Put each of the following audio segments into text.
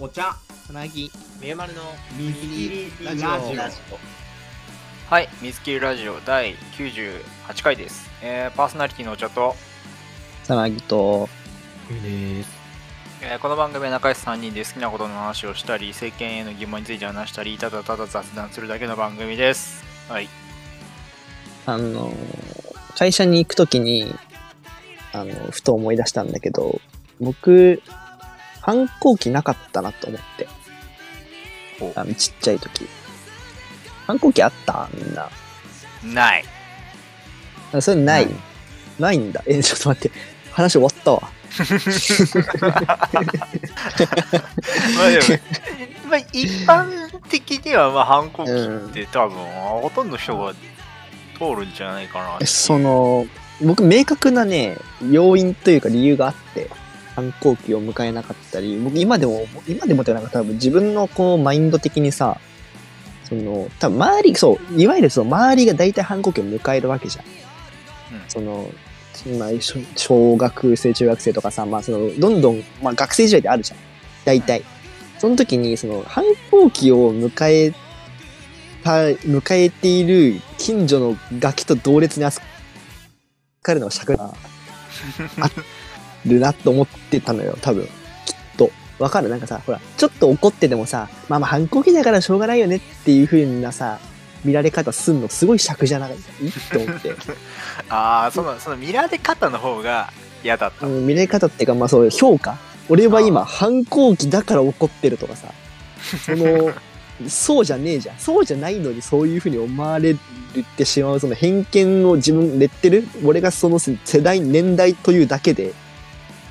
お茶。つなぎ。みゆまるの水切りラジオ。ラジはい、水切りラジオ第98回です。えー、パーソナリティのお茶と、つなぎと。です。えーこの番組は仲良し3人で好きなことの話をしたり、政権への疑問について話したり、ただただ雑談するだけの番組です。はい。あの会社に行くときにあのふと思い出したんだけど僕反抗期なかったなと思って。ほあのちっちゃい時。反抗期あった？みんな。ない。あそれない、ない。ないんだ。えちょっと待って。話終わったわ。まあでも、まあ一般的にはまあ反抗期って多分、ほとんどの人が通るんじゃないかなその僕明確なね要因というか理由があって反抗期を迎えなかったり僕今でも今でもってなんか多分自分のこうマインド的にさその多分周りそういわゆるその周りが大体反抗期を迎えるわけじゃん、うん。そのまあ小小学生中学生とかさまあそのどんどん、まあ、学生時代であるじゃん。大体。その時にその反抗期を迎えた迎えている近所のガキと同列に扱るのが尺があるなと思ってたのよ多分。きっと。わかる？なんかさほらちょっと怒っててもさまあまあ反抗期だからしょうがないよねっていう風なさ見られ方すんのすごい尺じゃない？いいって思って。ああ、その、その見られ方の方が嫌だった。うん見られ方っていうかまあそういう評価。俺は今反抗期だから怒ってるとかさ。その そうじゃねえじゃん。そうじゃないのにそういう風に思われてしまうその偏見を自分レッテル俺がその世代年代というだけで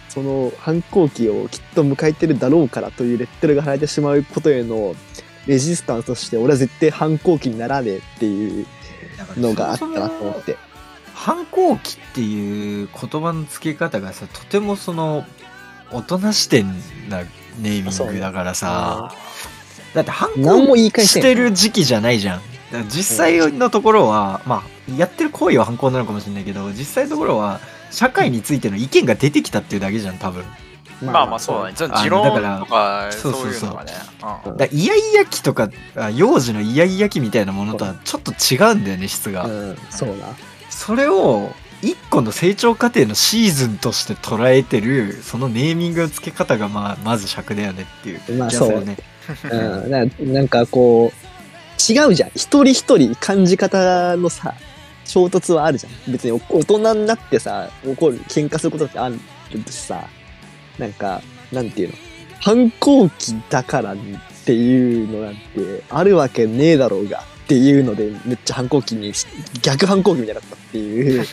その反抗期をきっと迎えてるだろうからというレッテルが貼られてしまうことへのレジスタンスとして俺は絶対反抗期にならねえっていうのがあったなと思って。反抗期っていう言葉の付け方がさとてもその大人視点なネーミングだからさ。だって反抗何もしてる時期じゃないじゃん。実際のところはまあやってる行為は反抗なのかもしれないけど実際のところは社会についての意見が出てきたっていうだけじゃん多分。まあまあそうだね。そのあ持論だからとか、そそううそうそうだからイヤイヤ期とかあ幼児のイヤイヤ期みたいなものとはちょっと違うんだよね質が、うん、そうな。それを一個の成長過程のシーズンとして捉えてるそのネーミングの付け方がまあまず尺だよねっていうまあ気がするね、う。ん、ななんかこう、違うじゃん。一人一人感じ方のさ、衝突はあるじゃん。別にお大人になってさ、怒る、喧嘩することってあるしさ、なんか、なんていうの？反抗期だからっていうのなんて、あるわけねえだろうがっていうので、めっちゃ反抗期にし、逆反抗期みたいだったっていう、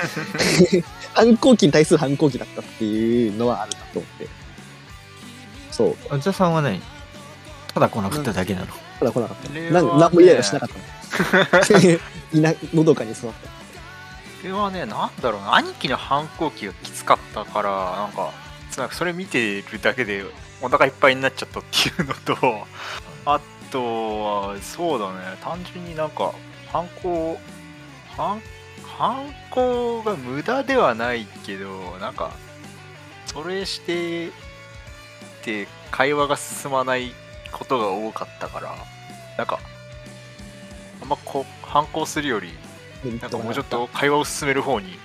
反抗期に対する反抗期だったっていうのはあるなと思って。そう。お茶さんは何？ただ来なかっただけなの、ただ来なかった。なんなんもイライラしなかったの。いな、のどかに育っそれはね、なんだろうな、兄貴の反抗期がきつかったから、なんか、なんかそれ見てるだけでお腹いっぱいになっちゃったっていうのと、あとは、そうだね、単純になんか、反抗、反、反抗が無駄ではないけど、なんか、それして、って会話が進まないことが多かったから、なんか、あんまこう、反抗するより、た。なんかもうちょっと会話を進める方に。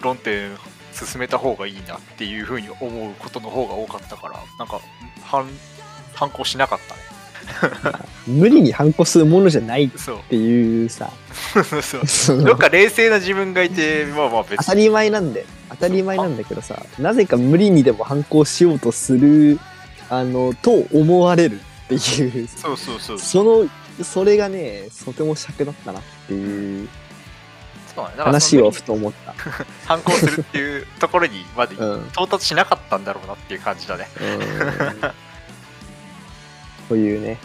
論点進めた方がいいなっていうふうに思うことの方が多かったからなんか反反抗しなかったね。無理に反抗するものじゃないっていうさ、そう。どっか冷静な自分がいてまあまあ別に。当たり前なんで、当たり前なんだけどさ、なぜか無理にでも反抗しようとする、あの、と思われるっていう、そうそうそうそう。その、それがね、とても尺だったなっていう話をふと思った。反抗するっていうところにまで うん。到達しなかったんだろうなっていう感じだね。うん。というね、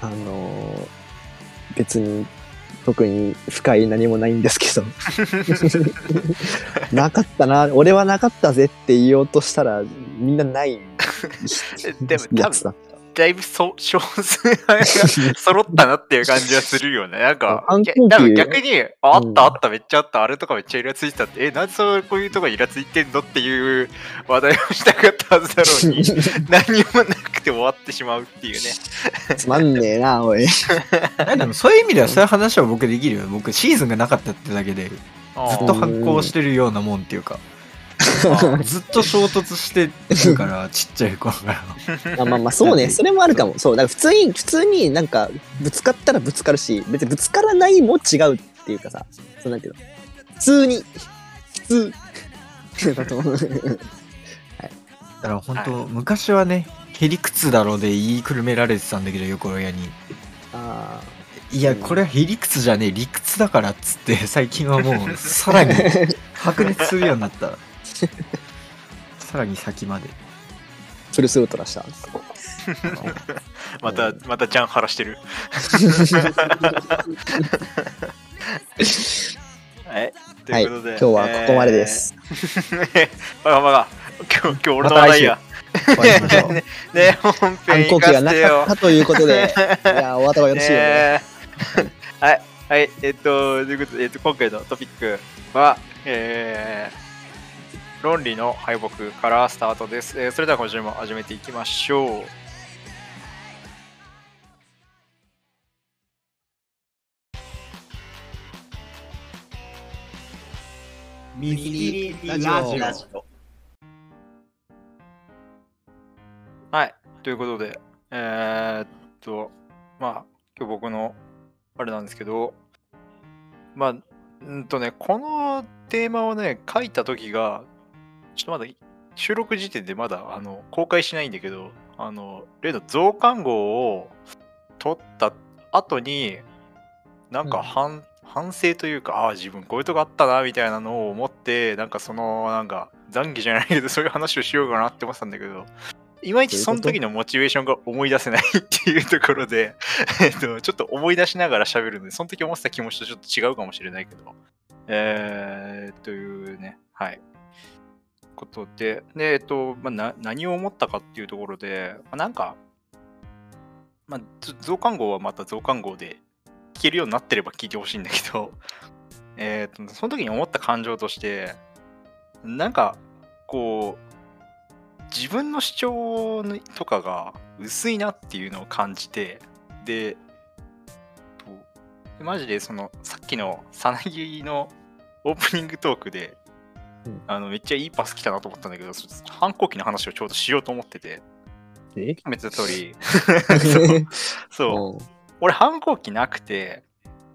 あのー別に特に深い何もないんですけど。なかったな。俺はなかったぜって言おうとしたらみんなない でも多分やつだいぶそ少数派が揃ったなっていう感じはするよね。なんか、反抗期多分逆に、あったあった、めっちゃあった、あれとかめっちゃイラついてたって、え、なんでそうこういうとこイラついてんのっていう話題をしたかったはずだろうに、何もなくて終わってしまうっていうね。つまんねえな、おい。でもそういう意味ではそういう話は僕できるよ。僕シーズンがなかったってだけで、ずっと反抗してるようなもんっていうか、ずっと衝突してるから、ちっちゃい頃から。まあまあまあ、そうね。それもあるかも。そう。だから普通に、普通になんか、ぶつかったらぶつかるし、別にぶつからないも違うっていうかさ、そうなんていうの。普通に、普通。だと思うだから本当、昔はね、へりくつだろうで言いくるめられてたんだけど、横親に。あいや、これはへりくつじゃねえ、理屈だからっつって、最近はもう、さらに白熱するようになった。さらに先まで。ーフルスウルトラした。また、またジャンハラしてる。はい。とはい。いうことで、今日はここまでで。す。えー。バカバカ。今日、今日俺の話題や。終わりましょう。ね、本反編行か抗期がなせてよかっ。たということで、いや、お後がよろしいよね。ねはい、はい、えっと、ということで、えっと、今回のトピックは、えー、論理の敗北からスタートです。えーそれでは今週も始めていきましょう。ミニラジオ。はい、ということで、えー、っと、まあ、今日僕のあれなんですけど、まあ、うんとね、このテーマをね、書いた時が、ちょっとまだ収録時点でまだあの公開しないんだけど、あの、例の増刊号を取った後に、なんかうん。反,、反省というか、ああ、自分こういうとこあったな、みたいなのを思って、なんかその、なんか、懺悔じゃないけど、そういう話をしようかなって思ってたんだけど、いまいちその時のモチベーションが思い出せないっていうところで、えっと、ちょっと思い出しながら喋るので、その時思ってた気持ちとちょっと違うかもしれないけど、えー、というね、はい。ことで、で、えっと、まあ、な何を思ったかっていうところで、まあ、なんか、まあ、増刊号はまた増刊号で聞けるようになってれば聞いてほしいんだけど、えっと、その時に思った感情として、なんか、こう、自分の主張とかが薄いなっていうのを感じて、で、マジでそのさっきのさなぎのオープニングトークで、うん。あのめっちゃいいパス来たなと思ったんだけど、そ反抗期の話をちょうどしようと思ってて、え？決めてた通り、そう。そう、うん。俺反抗期なくて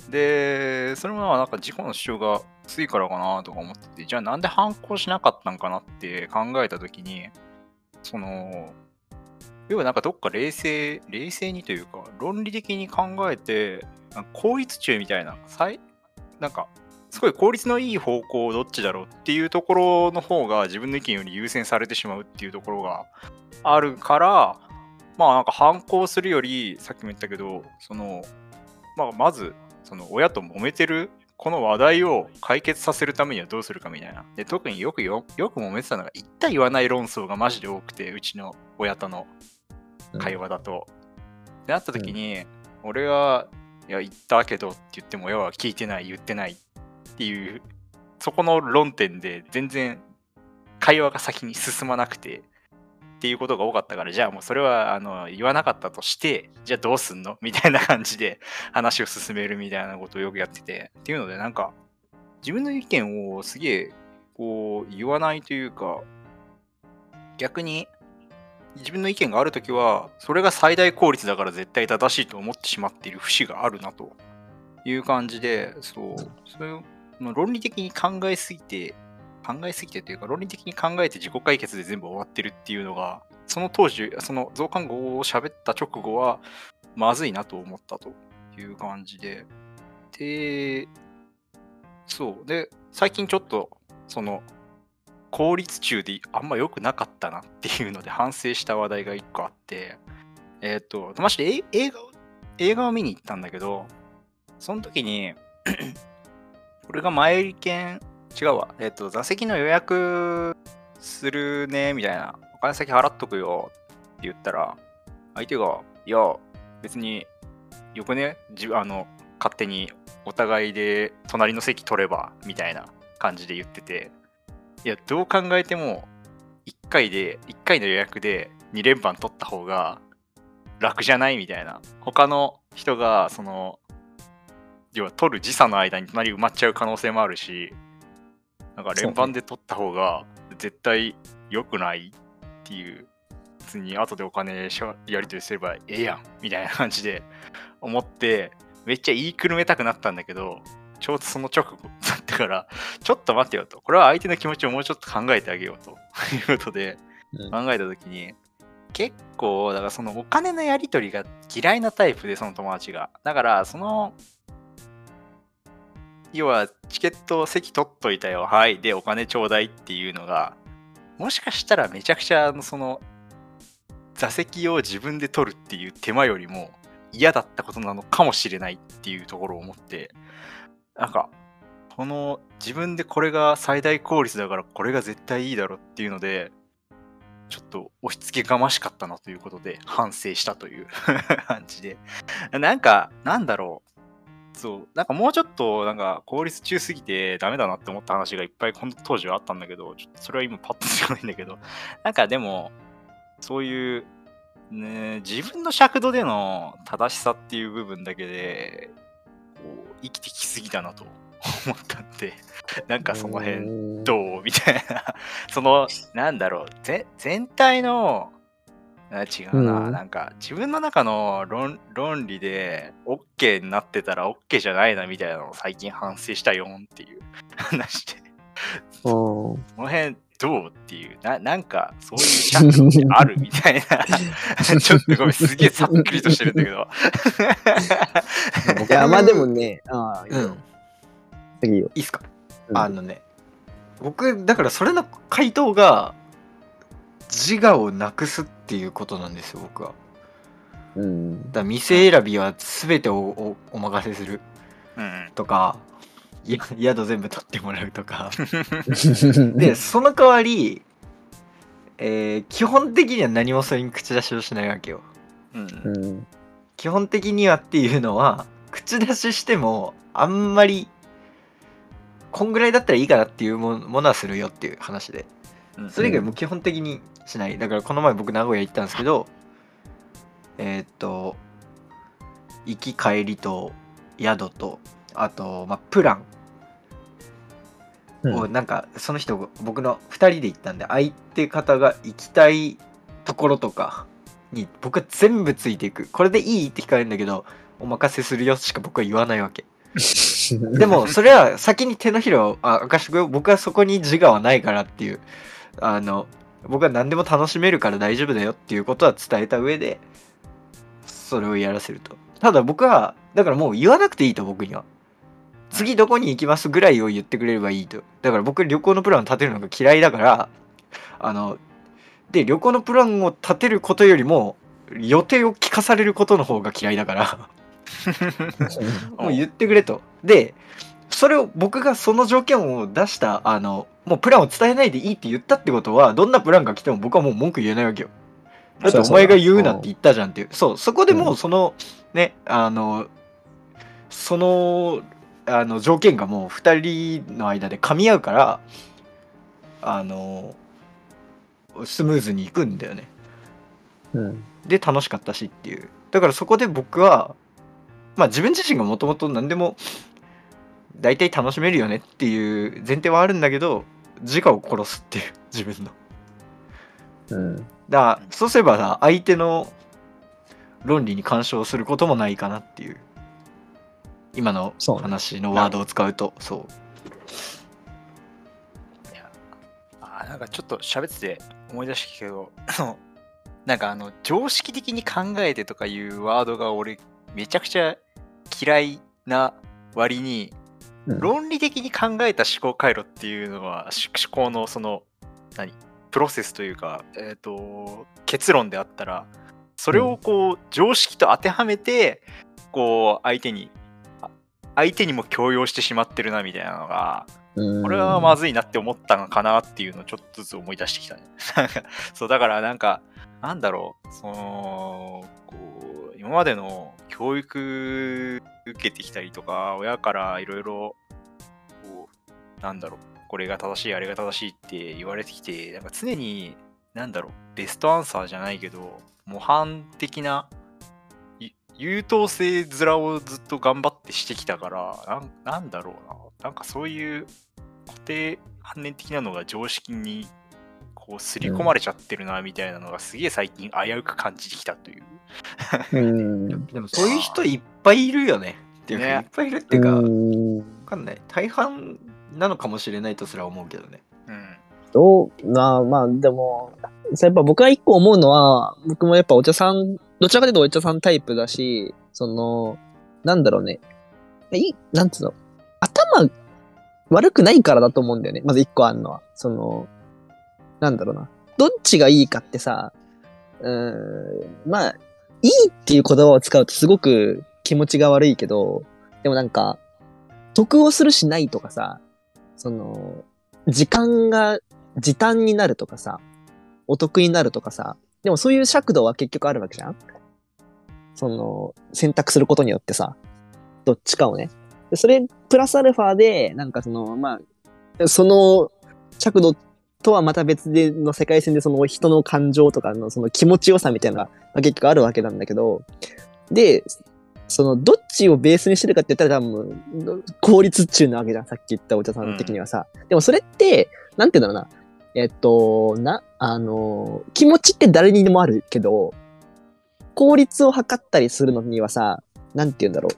でそれもなんか自己の主張が薄いからかなとか思っててじゃあなんで反抗しなかったんかなって考えた時にその要はなんかどっか冷静冷静にというか論理的に考えて効率中みたいな最なんかすごい効率のいい方向どっちだろうっていうところの方が自分の意見より優先されてしまうっていうところがあるからまあなんか反抗するよりさっきも言ったけどその、まあ、まずその親と揉めてるこの話題を解決させるためにはどうするかみたいな。で特によくよよく揉めてたのが言った言わない論争がマジで多くてうちの親との会話だと。でなった時に、俺が「いや言ったけど」って言っても親は聞いてない言ってない。っっていうそこの論点で全然会話が先に進まなくてっていうことが多かったからじゃあもうそれはあの言わなかったとしてじゃあどうすんの？みたいな感じで話を進めるみたいなことをよくやっててっていうのでなんか自分の意見をすげえこう言わないというか逆に自分の意見があるときはそれが最大効率だから絶対正しいと思ってしまっている節があるなという感じでそうそういう論理的に考えすぎて考えすぎてというか論理的に考えて自己解決で全部終わってるっていうのがその当時その増刊号を喋った直後はまずいなと思ったという感じで。でそう。で最近ちょっとその効率中であんま良くなかったなっていうので反省した話題が一個あってえっ、とまして映画を映画を見に行ったんだけどその時に俺が前券違うわ。えっ、と座席の予約するねみたいな。お金先払っとくよ。って言ったら相手が、いや、別によくね、じあの勝手にお互いで隣の席取ればみたいな感じで言ってて、いや、どう考えても1回で、1回の予約で2連番取った方が楽じゃない？みたいな。他の人が、その、要は取る時差の間に隣埋まっちゃう可能性もあるし、なんか連番で取った方が絶対良くないっていう別に後でお金やり取りすればええやんみたいな感じで思ってめっちゃ言いくるめたくなったんだけどちょうどその直後だったからちょっと待ってよと。これは相手の気持ちをもうちょっと考えてあげようと。いうことで考えた時に、結構だからそのお金のやり取りが嫌いなタイプでその友達が。だからその要はチケット席取っといたよ。はい。でお金ちょうだいっていうのがもしかしたらめちゃくちゃその座席を自分で取るっていう手間よりも嫌だったことなのかもしれないっていうところを思ってなんかこの自分でこれが最大効率だからこれが絶対いいだろっていうのでちょっと押し付けがましかったなということで反省したという 感じで。なんかなんだろう。そう。なんかもうちょっとなんか効率中すぎてダメだなって思った話がいっぱいこの当時はあったんだけどちょっとそれは今パッと出てこないんだけど。なんかでもそういうね、自分の尺度での正しさっていう部分だけでこう生きてきすぎだなと 思ったんで。なんかその辺どう？みたいな。そのなんだろう。全体の違うな、うん、なんか自分の中の論論理で OK になってたら OK じゃないなみたいなのを最近反省したよんっていう。話でその辺どうっていう、ななんかそういうシャツってあるみたいな、ちょっとごめん、すげえさっくりとしてるんだけど。いや、まあでもね、あうん。いいよ。いいっすか、うん、あのね、僕、だからそれの回答が、自我をなくすっていうことなんですよ、僕は。うん、だ店選びは全てをおお任せする。とか、や宿全部取ってもらうとか。でその代わり、えー、基本的には何もそれに口出しをしないわけよ、うん、基本的にはっていうのは口出ししてもあんまりこんぐらいだったらいいかなっていうものはするよっていう話でそれ以外も基本的にしない。だからこの前僕名古屋行ったんですけどえー、っと行き帰りと宿とあと、まあ、プラン。をなんかその人僕の2人で行ったんで相手方が行きたいところとかに僕は全部ついていく。これでいいって聞かれるんだけどお任せするよしか僕は言わないわけ。でもそれは先に手のひらをあ明かしてくよ僕はそこに自我はないからっていうあの僕は何でも楽しめるから大丈夫だよっていうことは伝えた上でそれをやらせるとただ僕はだからもう言わなくていいと僕には次どこに行きますぐらいを言ってくれればいいと。だから僕旅行のプラン立てるのが嫌いだから、あの、で、旅行のプランを立てることよりも、予定を聞かされることの方が嫌いだから もう言ってくれと。で、それを僕がその条件を出した、あの、もうプランを伝えないでいいって言ったってことは、どんなプランが来ても僕はもう文句言えないわけよ。だってお前が言うなって言ったじゃんっていう。そう、そこでもうその、ね、あの、そのあの条件がもう2人の間で噛み合うからあのスムーズにいくんだよね。うん、で楽しかったしっていうだからそこで僕はまあ自分自身がもともと何でも大体楽しめるよねっていう前提はあるんだけど自我を殺すっていう 自分の。うん、だからそうすればさ相手の論理に干渉することもないかなっていう。今の話のワードを使うと。そう。いやあなんかちょっと喋ってて思い出したけど なんかあの常識的に考えてとかいうワードが俺めちゃくちゃ嫌いな割に、うん、論理的に考えた思考回路っていうのは思考のその何？プロセスというか、えーと、結論であったらそれをこう、常識と当てはめてこう相手に相手にも強要してしまってるなみたいなのが、これはまずいなって思ったのかなっていうのをちょっとずつ思い出してきたね。そう、だからなんか、なんだろう、その、までの教育受けてきたりとか、親からいろいろ、こう、なんだろう、これが正しい、あれが正しいって言われてきて、なんか常に、なんだろう、ベストアンサーじゃないけど、模範的な、優等生面をずっと頑張ってしてきたから、なんなんだろうな、なんかそういう固定観念的なのが常識にこう刷り込まれちゃってるなみたいなのがすげえ最近危うく感じてきたという。うん。でもそういう人いっぱいいるよね。っていうか、ねいっぱいいるっていうか、わうんかんない。大半なのかもしれないとすら思うけどね。うん。どう？まあまあ、でも、やっぱ僕は一個思うのは、僕もやっぱお茶さん、どちらかというとお茶さんタイプだし、その、なんだろうね。いい、なんつうの？頭悪くないからだと思うんだよね。まず一個あるのは。その、なんだろうな。どっちがいいかってさ、うーん、まあ、いいっていう言葉を使うとすごく気持ちが悪いけど、でもなんか、得をするしないとかさ、その、時間が時短になるとかさ、お得になるとかさ、でもそういう尺度は結局あるわけじゃんその、選択することによってさ、どっちかをね。それ、プラスアルファで、なんかその、まあ、その尺度とはまた別での世界線でその人の感情とかのその気持ちよさみたいなのがまあ結局あるわけなんだけど、で、その、どっちをベースにしてるかって言ったら多分、効率中なわけじゃん、さっき言ったお茶さん的にはさ。でもそれって、なんて言うんだろうな。えっと、な、あの、気持ちって誰にでもあるけど、効率を測ったりするのにはさ、なんて言うんだろう。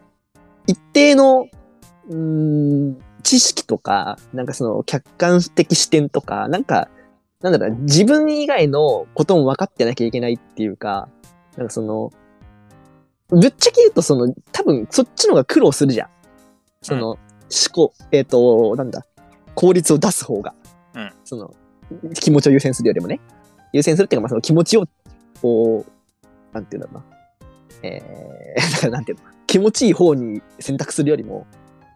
一定の、うーん、知識とか、なんかその客観的視点とか、なんか、なんだろうな、自分以外のことも分かってなきゃいけないっていうか、なんかその、ぶっちゃけ言うとその、多分そっちの方が苦労するじゃん。その、思考、えっ、と、なんだ、効率を出す方が。うんその、気持ちを優先するよりもね。優先するっていうか、まあその気持ちを、こう、なんていうんだろうな。えー、だからなんていうの気持ちいい方に選択するよりも、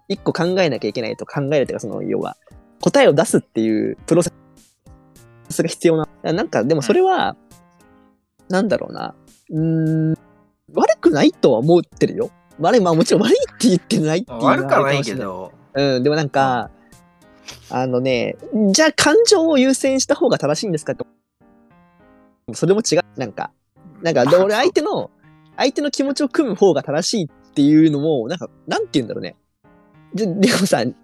一個考えなきゃいけないと考えるというか、その、要は、答えを出すっていうプロセスが必要な。なんか、でもそれは、なんだろうな。うーん、悪くないとは思ってるよ。悪い、まあもちろん悪いって言ってないっていう悪くはない。けど、うん、でもなんか、あのね、じゃあ感情を優先した方が正しいんですかって。それも違う。なんか、なんか、で俺相手の、相手の気持ちを組む方が正しいっていうのも、なんか、なんて言うんだろうね。で、でもさ、う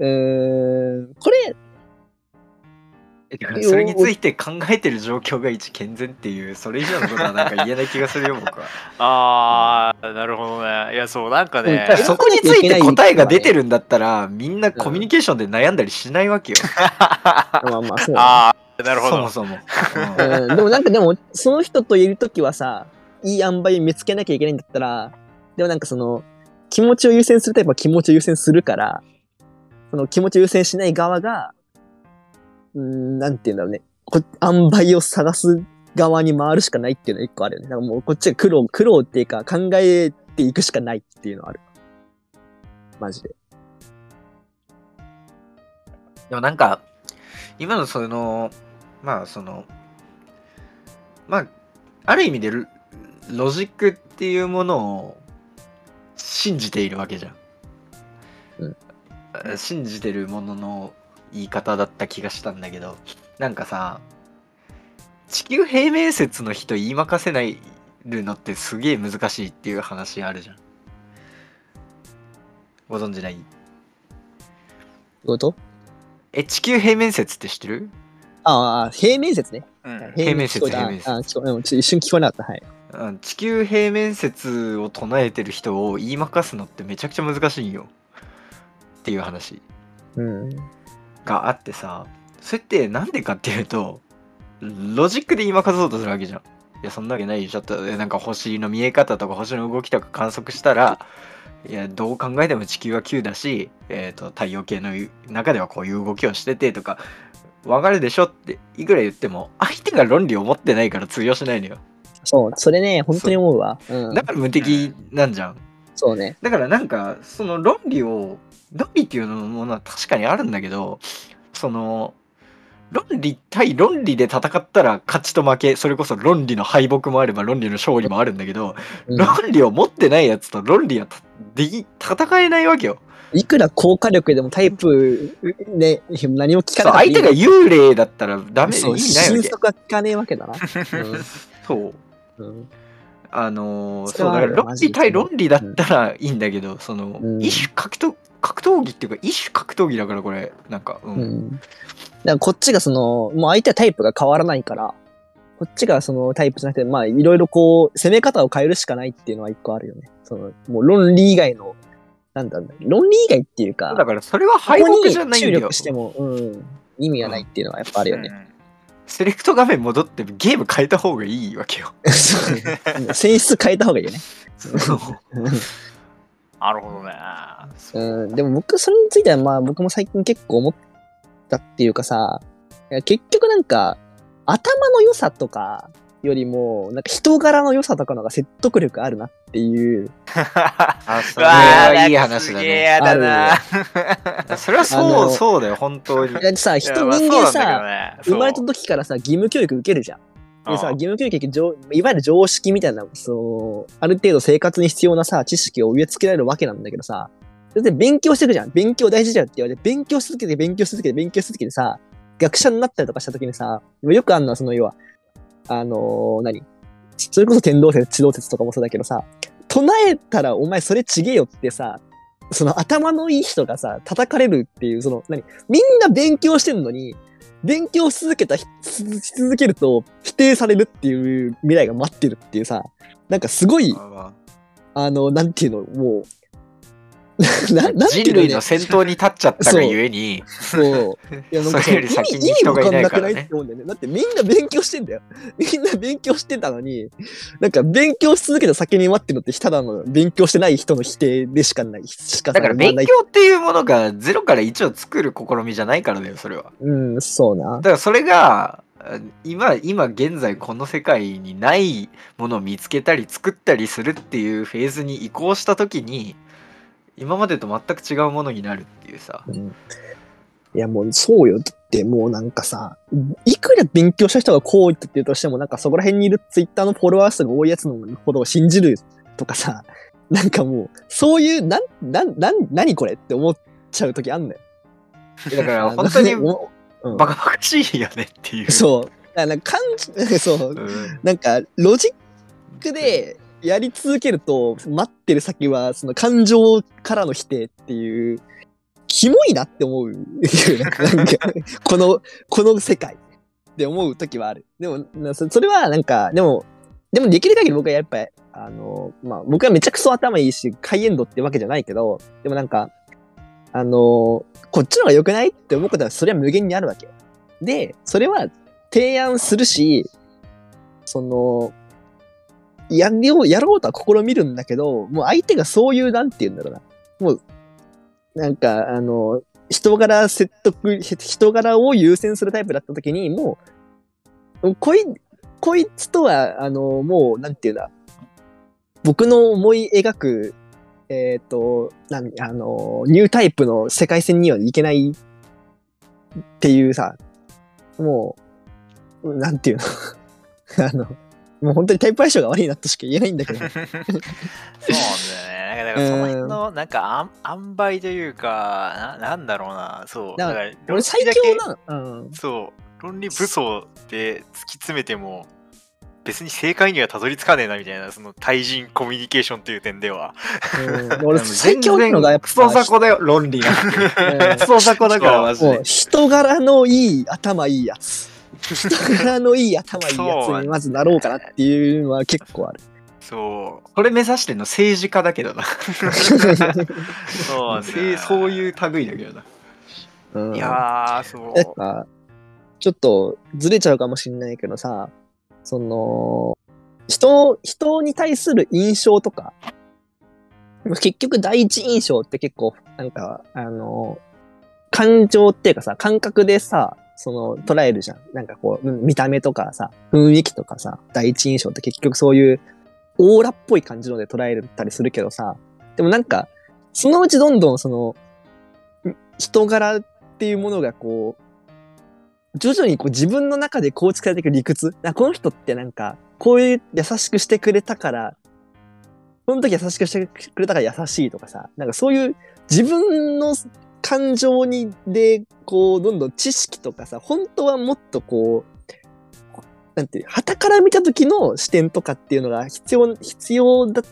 ーん、これ、えだからそれについて考えてる状況が一健全っていう、それ以上のことはなんか言えない気がするよ、僕は。あー、なるほどね。いや、そう、なんかねだから、そこについて答えが出てるんだったら、みんなコミュニケーションで悩んだりしないわけよ。まあまあ、そうあー、なるほど。そもそも。うんうん、でもなんかでも、その人といるときはさ、いい塩梅見つけなきゃいけないんだったら、でもなんかその、気持ちを優先するタイプは気持ちを優先するから、その気持ちを優先しない側が、うん、なんて言うんだろうね。こ塩梅を探す側に回るしかないっていうのは一個あるよね。だからもうこっちが苦労、苦労っていうか考えていくしかないっていうのはある。マジで。でもなんか、今のその、まあその、まあ、ある意味でロジックっていうものを信じているわけじゃん。うんあ信じてるものの言い方だった気がしたんだけど、なんかさ、地球平面説の人言いまかせないるのってすげえ難しいっていう話あるじゃん。ご存知ない？こと？え、地球平面説って知ってる？ああ、平面説ね。うん平面説平面説あ、聞こえうんちょっと一瞬聞こえなかった。はい。地球平面説を唱えてる人を言いまかすのってめちゃくちゃ難しいんよ。っていう話。うん。があってさそれってなんでかっていうとロジックで言いまかそうとするわけじゃん。いやそんなわけないよちょ。っとなんか星の見え方とか星の動きとか観測したらいやどう考えても地球は9だし、えー、と太陽系の中ではこういう動きをしててとかわかるでしょっていくら言っても相手が論理を持ってないから通用しないのよ。そう、それね、本当に思うわ。うん。だから無敵なんじゃんそうね。だからなんかその論理を論理っていうのものは確かにあるんだけどその論理対論理で戦ったら勝ちと負け、それこそ論理の敗北もあれば論理の勝利もあるんだけど、うん論理を持ってないやつと論理はたでき戦えないわけよ。いくら高火力でもタイプね、何も聞かなかった相手が幽霊だったらダメ、意味ないわけ。かねえわけだな。そう。うんうんあのーそうだから論理対論理だったらいいんだけど、その、うん一種格闘格闘技っていうか一種格闘技だからこれなんかうん、うん。だからこっちがその、もう相手はタイプが変わらないから、こっちがそのタイプじゃなくて、まあいろいろこう、攻め方を変えるしかないっていうのは一個あるよね。その、もう論理以外の、なんだろう論理以外っていうか、だからそれは敗北じゃないんだよ注力しても、うん、意味がないっていうのはやっぱあるよね。セレクト画面戻ってゲーム変えた方がいいわけよ そう選出変えた方がいいよね。なるほどね。うん、でも僕、それについては、まあ僕も最近結構思ったっていうかさ、結局なんか、頭の良さとかよりも、なんか人柄の良さとかのが説得力あるなっていう。あそれはいい話だねやだな。それはあそうのそうだよ本当にだってさ、人、人間さ、ね生まれた時からさ、義務教育受けるじゃん。でさ、うん義務教育いわゆる常識みたいな、そう、ある程度生活に必要なさ、知識を植え付けられるわけなんだけどさ、それで勉強していくじゃん。勉強大事だよって言われて、勉強し続けて、勉強し続けて、勉強し続けてさ、学者になったりとかした時にさ、よくあんのはその要は、あのー何？それこそ天動説、地動説とかもそうだけどさ、唱えたらお前それちげえよってさ、その頭のいい人がさ、叩かれるっていう、その、何？みんな勉強してんのに、勉強し続けたひ、しし続けると否定されるっていう未来が待ってるっていうさ、なんかすごい、まあの、なんていうの、もう、あ ななんていう人類のね、先頭に立っちゃったがゆえにそう。いや、なんかそれより先に人がいないからね意味わかんなくないって思うんだよね。だってみんな勉強してんだよ。みんな勉強してたのに、なんか勉強し続けた先に待ってるのって、ただの勉強してない人の否定でしかない、しかだから勉強っていうものが0から1を作る試みじゃないからだよそれはうん、そうなだ。からそれがあ今今現在この世界にないものを見つけたり作ったりするっていうフェーズに移行した時に今までと全く違うものになるっていうさうんいや、もうそうよ。だってもうなんかさ、いくら勉強した人がこう言って言うとしても、なんかそこら辺にいるツイッターのフォロワー数が多いやつのほどを信じるとかさ、なんかもう、そういう、なん、なん、なん、何これって思っちゃう時あんのよ。だから 本当にもううんバカバカしいよねっていうそう。なんか感じ、そう。うんなんか、ロジックでやり続けると、待ってる先は、その感情からの否定っていう、キモいなって思う。なんか、この、この世界って思う時はある。でも、それはなんか、でも、でもできる限り僕はやっぱり、あの、まあ、僕はめちゃくそ頭いいし、ハイエンドってわけじゃないけど、でもなんか、あの、こっちの方が良くないって思うことは、それは無限にあるわけ。で、それは提案するし、その、やりよう、やろうとは試みるんだけど、もう相手がそういう、なんて言うんだろうな。もう、なんか、あの、人柄説得、人柄を優先するタイプだった時に、もう、こい、こいつとは、あの、もう、なんていうんだ、僕の思い描く、えっ、と、なん、あの、ニュータイプの世界線にはいけないっていうさ、もう、なんていうの あの、もう本当にタイプ相性が悪いなとしか言えないんだけど。そうなんだよね。だからその辺のなんかあん塩梅というかな、なんだろうな、そう。だからら俺最強な、うん。そう、論理武装で突き詰めても、別に正解にはたどり着かねえなみたいな、その対人コミュニケーションという点では。うん 俺最強なのがやっぱクソ雑魚だよ論理がうんクソ雑魚だからマジで人柄のいい頭いいやつ。人柄のいい頭いいやつにまずなろうかなっていうのは結構ある。そこれ目指してんの政治家だけどなう。そうそういう類だけどなうんいやー、そう。なんか、ちょっとずれちゃうかもしんないけどさ、その、人、人に対する印象とか、結局第一印象って結構、なんか、あの、感情っていうかさ、感覚でさ、その、捉えるじゃん。なんかこう、見た目とかさ、雰囲気とかさ、第一印象って結局そういう、オーラっぽい感じので捉えたりするけどさ、でもなんか、そのうちどんどんその、人柄っていうものがこう、徐々にこう自分の中で構築されていく理屈。この人ってなんか、こういう優しくしてくれたから、この時優しくしてくれたから優しいとかさ、なんかそういう自分の感情にで、こう、どんどん知識とかさ、本当はもっとこう、なんていう、旗から見た時の視点とかっていうのが必要、必要だ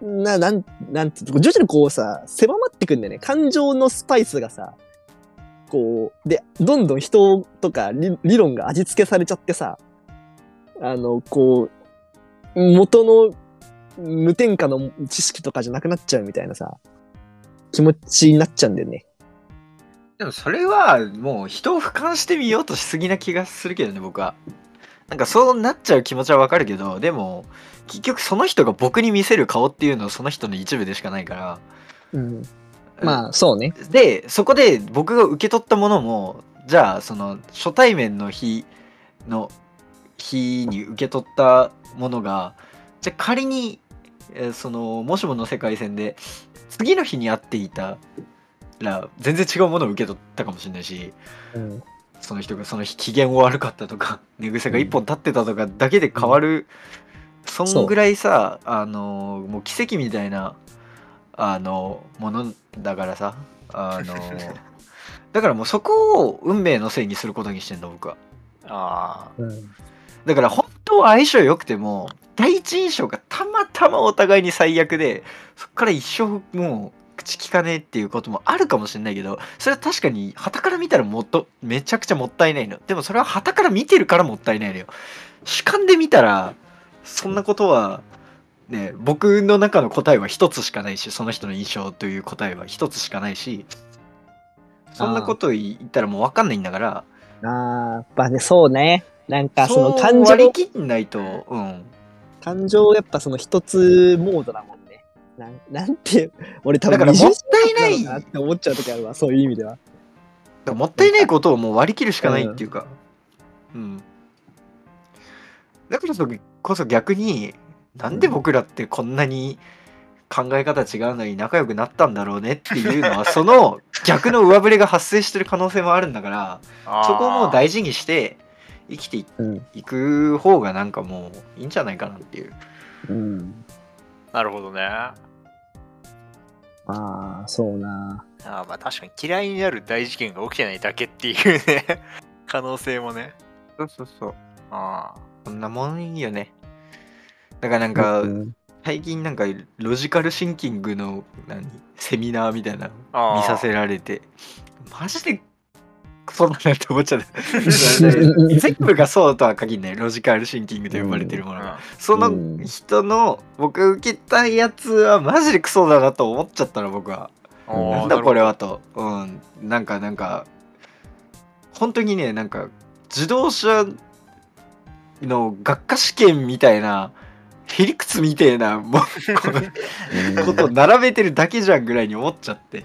な、なん、なんていうの徐々にこうさ、狭まってくんだよね。感情のスパイスがさ、こう、で、どんどん人とか理論が味付けされちゃってさ、あの、こう、元の無添加の知識とかじゃなくなっちゃうみたいなさ、気持ちになっちゃうんだよね。でもそれはもう人を俯瞰してみようとしすぎな気がするけどね僕はなんかそうなっちゃう気持ちはわかるけどでも結局その人が僕に見せる顔っていうのはその人の一部でしかないからうん。まあ、そうね。でそこで僕が受け取ったものもじゃあその初対面の日の日に受け取ったものがじゃあ仮に、えーそのもしもの世界線で次の日に会っていたら全然違うものを受け取ったかもしれないしうん。その人がその日機嫌悪かったとか 寝癖が一本立ってたとかだけで変わる、そんぐらいさあのもう奇跡みたいなあのものだからさあの だからもうそこを運命のせいにすることにしてんの僕はあうん。だから本当は相性良くても第一印象がたまたまお互いに最悪でそっから一生もう口聞かねえっていうこともあるかもしれないけどそれは確かに旗から見たらもっとめちゃくちゃもったいないの。でもそれは旗から見てるからもったいないのよ。主観で見たらそんなことはね僕の中の答えは一つしかないしその人の印象という答えは一つしかないしそんなこと言ったらもう分かんないんだからああ、やっぱね、そうね。なんかその感情。割り切んないとうん。感情やっぱその一つモードだもんね。なん なんて、俺多分だからもったい20ないって思っちゃう時あるわ、そういう意味では。だからもったいないことをもう割り切るしかないっていうか、うん。だからこそ逆に、なんで僕らってこんなに考え方違うのに仲良くなったんだろうねっていうのは、その 逆の上振れが発生してる可能性もあるんだから、あそこをもう大事にして生きていうん。いく方がなんかもういいんじゃないかなっていう。うん。なるほどねあまあ、そうな。あまあ確かに嫌いになる大事件が起きてないだけっていうね 可能性もねそうそうそう。あこんなもんよね。だからなんか、うん最近なんかロジカルシンキングの何セミナーみたいな見させられてマジでクソだなって思っちゃった 全部がそうとは限らない。ロジカルシンキングと呼ばれてるものが、その人の僕が受けたやつはマジでクソだなと思っちゃったの僕は。うんなんだこれはと。うん。なんかなんか本当にねなんか自動車の学科試験みたいなへりくつみたいなもうこのことを並べてるだけじゃんぐらいに思っちゃって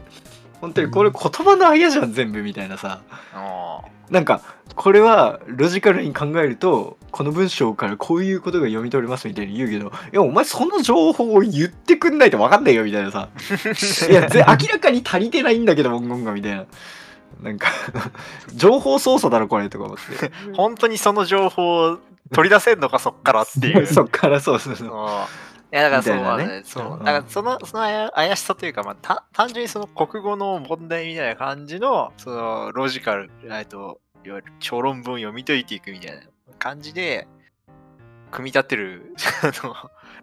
本当にこれ言葉のあやじゃん全部みたいなさ。あなんかこれはロジカルに考えるとこの文章からこういうことが読み取れますみたいに言うけどいやお前その情報を言ってくんないと分かんないよみたいなさ。いやぜ明らかに足りてないんだけど文言がみたいな。なんか 情報操作だろこれとか思って。本当にその情報を取り出せんのかそっからっていう。そっからそうそうそう。あいやだからそうね。そううんだからそのそのあや怪しさというか、まあ、た単純にその国語の問題みたいな感じのそのロジカルえっといわゆる小論文を読み解いていくみたいな感じで組み立てる あの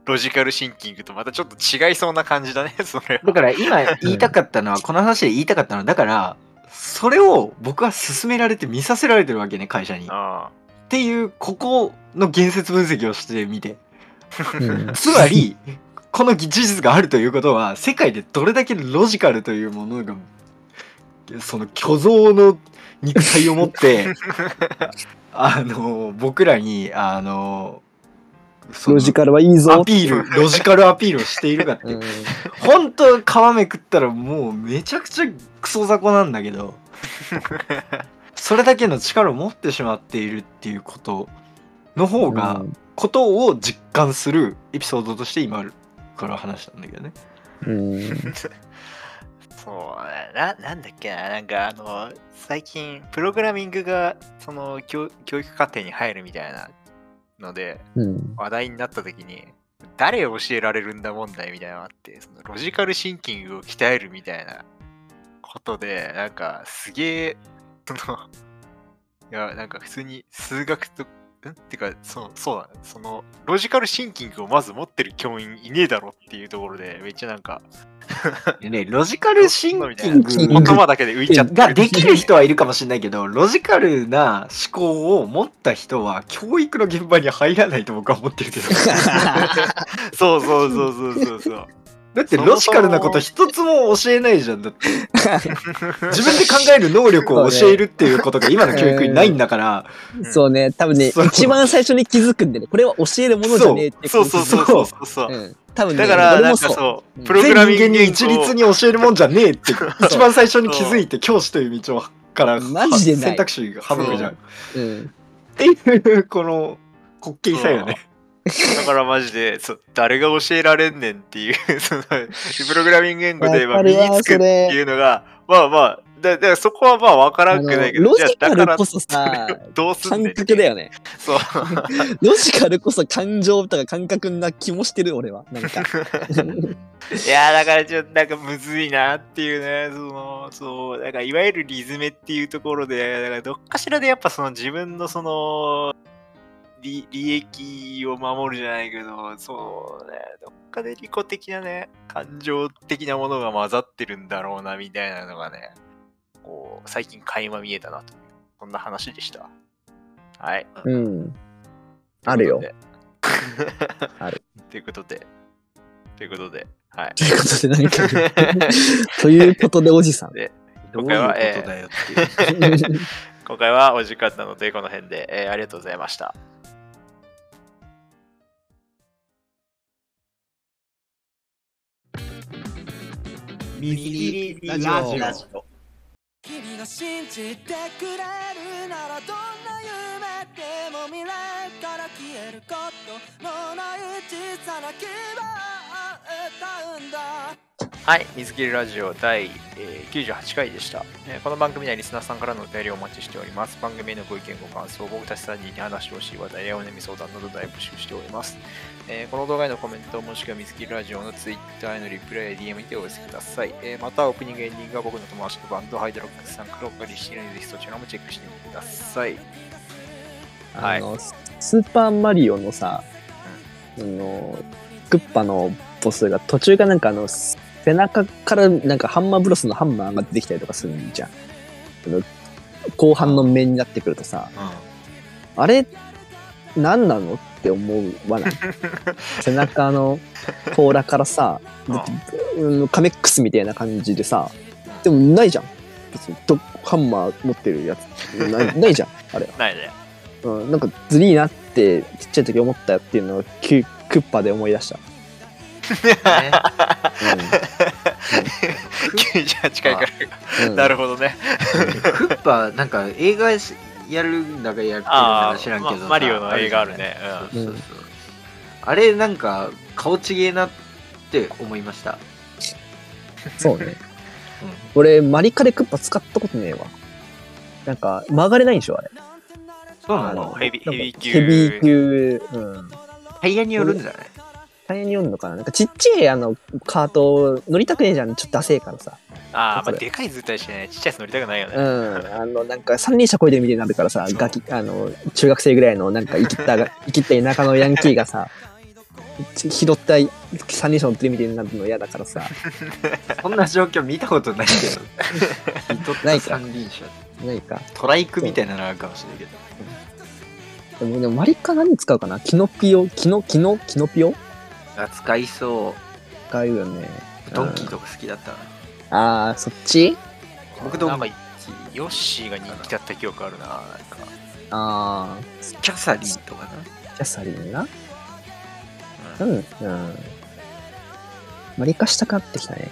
ロジカルシンキングとまたちょっと違いそうな感じだね それは。だから今言いたかったのはこの話で言いたかったのはだからそれを僕は勧められて見させられてるわけね会社に。っあ。ていうここの言説分析をしてみてうん。つまりこの事実があるということは世界でどれだけロジカルというものがその虚像の肉体を持って あの僕らにあのロジカルはいいぞ。ア。ピールロジカルアピールをしているかってう。ん。本当皮めくったらもうめちゃくちゃクソ雑魚なんだけど それだけの力を持ってしまっているっていうことの方が、ことを実感するエピソードとして今から話したんだけどね。うん。そうな、なんだっけな、なんかあの、最近、プログラミングが、その教、教育課程に入るみたいなので、うん。話題になった時に、誰を教えられるんだ問題みたいなのがあって、そのロジカルシンキングを鍛えるみたいなことで、なんかすげえ、その、いや、なんか普通に数学と、ん？ってか、そう、そうだね。その、ロジカルシンキングをまず持ってる教員いねえだろっていうところで、めっちゃなんか、でね、ロジカルシンキング言葉だけで浮いちゃってるができる人はいるかもしれないけど、ロジカルな思考を持った人は教育の現場に入らないと僕は思ってるけど。そうそうそうそうそうそう。だってロジカルなこと一つも教えないじゃん。だって 自分で考える能力を教えるっていうことが今の教育にないんだから、そうね、多分ね、一番最初に気づくんでね、これは教えるものじゃねえってそうそうそうそうそうそう。うん。多分ね、だから、なん。かそう、うんプログラミング言語一律に教えるもんじゃねえって、一番最初に気づいて教師という道をからマジで選択肢が省くじゃん。ん。ていう、この滑稽さよね。だからマジで、そう誰が教えられんねんっていう、その、プログラミング言語でまあ身わかるわにつくっていうのが、まあまあ、だだそこはまあ分からんくないけど、ロジカルこそさ、どうすんねん感覚だよね。そう。ロジカルこそ感情とか感覚な気もしてる、俺は。なんか。いやーだからちょっとなんかむずいなっていうね、その、そう、だからいわゆるリズメっていうところで、だからどっかしらでやっぱその自分のその、利利益を守るじゃないけど、そうね、どっかで利己的なね、感情的なものが混ざってるんだろうなみたいなのがね、こう、最近垣間見えたなという、そんな話でした。はい。うん。あるよ。ある。ということで、ということで、はい。ということで何か。ということで、おじさん。どういうことだよっていう。今回は お時間なので、この辺で、えーありがとうございました。ミラジオ。君が信じてくれるならどんな夢でも未来から消えることのない小さな希望を歌うんだはい、水切りラジオ第、えー98回でした、えーこの番組ではリスナーさんからのお便りをお待ちしております。番組へのご意見、ご感想、僕たち3人に話してほしい話題やお悩み相談など大募集しております。えーこの動画へのコメントもしくは水切りラジオの Twitter へのリプライや DM にてお寄せください。えーまた、オープニングエンディングは僕の友達のバンドハイドロックスさんからお借りしているので、ぜひそちらもチェックしてみてください。はいあの、スーパーマリオのさ、あの、クッパのボスが途中がなんかあの、背中からなんかハンマーブロスのハンマーが出てきたりとかするんじゃん。後半の面になってくるとさ、あれ、何なのって思わない？背中の甲羅からさ、カメックスみたいな感じでさ、でもないじゃん。別にどハンマー持ってるやつ。ない ないじゃん、あれ。ないね。うん、なんかずりーなってちっちゃい時思ったっていうのをキュクッパで思い出した。98回から。うん。うん。なるほどね。クッパ、なん。か映画しやるん。だかやってるん。だあか知らん。けどさまマリオの映画あるねそうそうそうあれなん。か顔ちげえなって思いました。そうね。俺、マリカでクッパ使ったことねえわ。なん。か、曲がれないん。でしょ、あれ。そうなのヘビヘビ級ヘビー級。うん。タイヤによるん。じゃない大変に読んのかななんかちっちゃいあの、カート乗りたくねえじゃん。ちょっとダセえからさ。ああ、まあ、でかい図体してね、ちっちゃいやつ乗りたくないよね。うん。あの、なんか三輪車こいでるみたいになるからさ、ガキ、あの、中学生ぐらいのなんか生きったが、生きった田舎のヤンキーがさ、拾った三輪車乗ってるみたいになるの嫌だからさ。そんな状況見たことないけど。ない か三輪車。ないか。トライクみたいなのあるかもしれないけど。でも、でもマリカ何使うかな？キノピオ、キノ、キノ、キノピオ？あ、使いそ使うよね。う。ドンキーとか好きだったな。あー、そっち？僕ドンなんか、ヨッシーが人気だった記憶あるな。なんかあキャサリンとかな。ー、キャサリンな？うん、うん。マリカしたくなってきたね。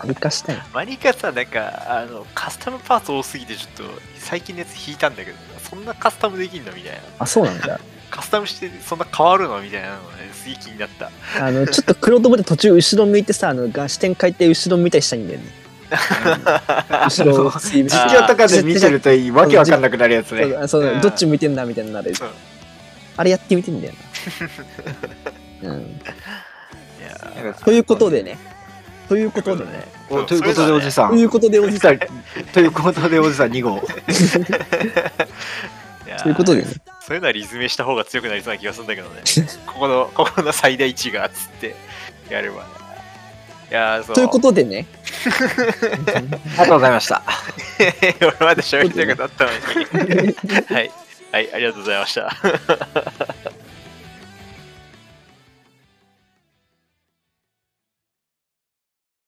マリカしたい。マリカさ、なんか、あの、カスタムパーツ多すぎて、ちょっと、最近のやつ引いたんだけど、そんなカスタムできんのみたいな。あ、そうなんだ。カスタムしてそんな変わるのみたいなのねすげえ気になったあの、ちょっと黒友で途中後ろ向いてさ、あの、が視点変えて後ろ向いたりしたいんだよね。後ろを実況とかで見てるといいわけわかんなくなるやつそうね。あそううんどっち向いてんだみたいになるうん。あれやってみてんだよな。うん。ということでね。ということでね。おということでおじさん。ということでおじさん。ということでおじさん2号。ということでね。そういうのはリズメした方が強くなりそうな気がするんだけどね。ここのここの最大値がっつってやれば。ねいやーそう。ということでね。ありがとうございました。俺まで喋りたくなったのに。はい。はいありがとうございました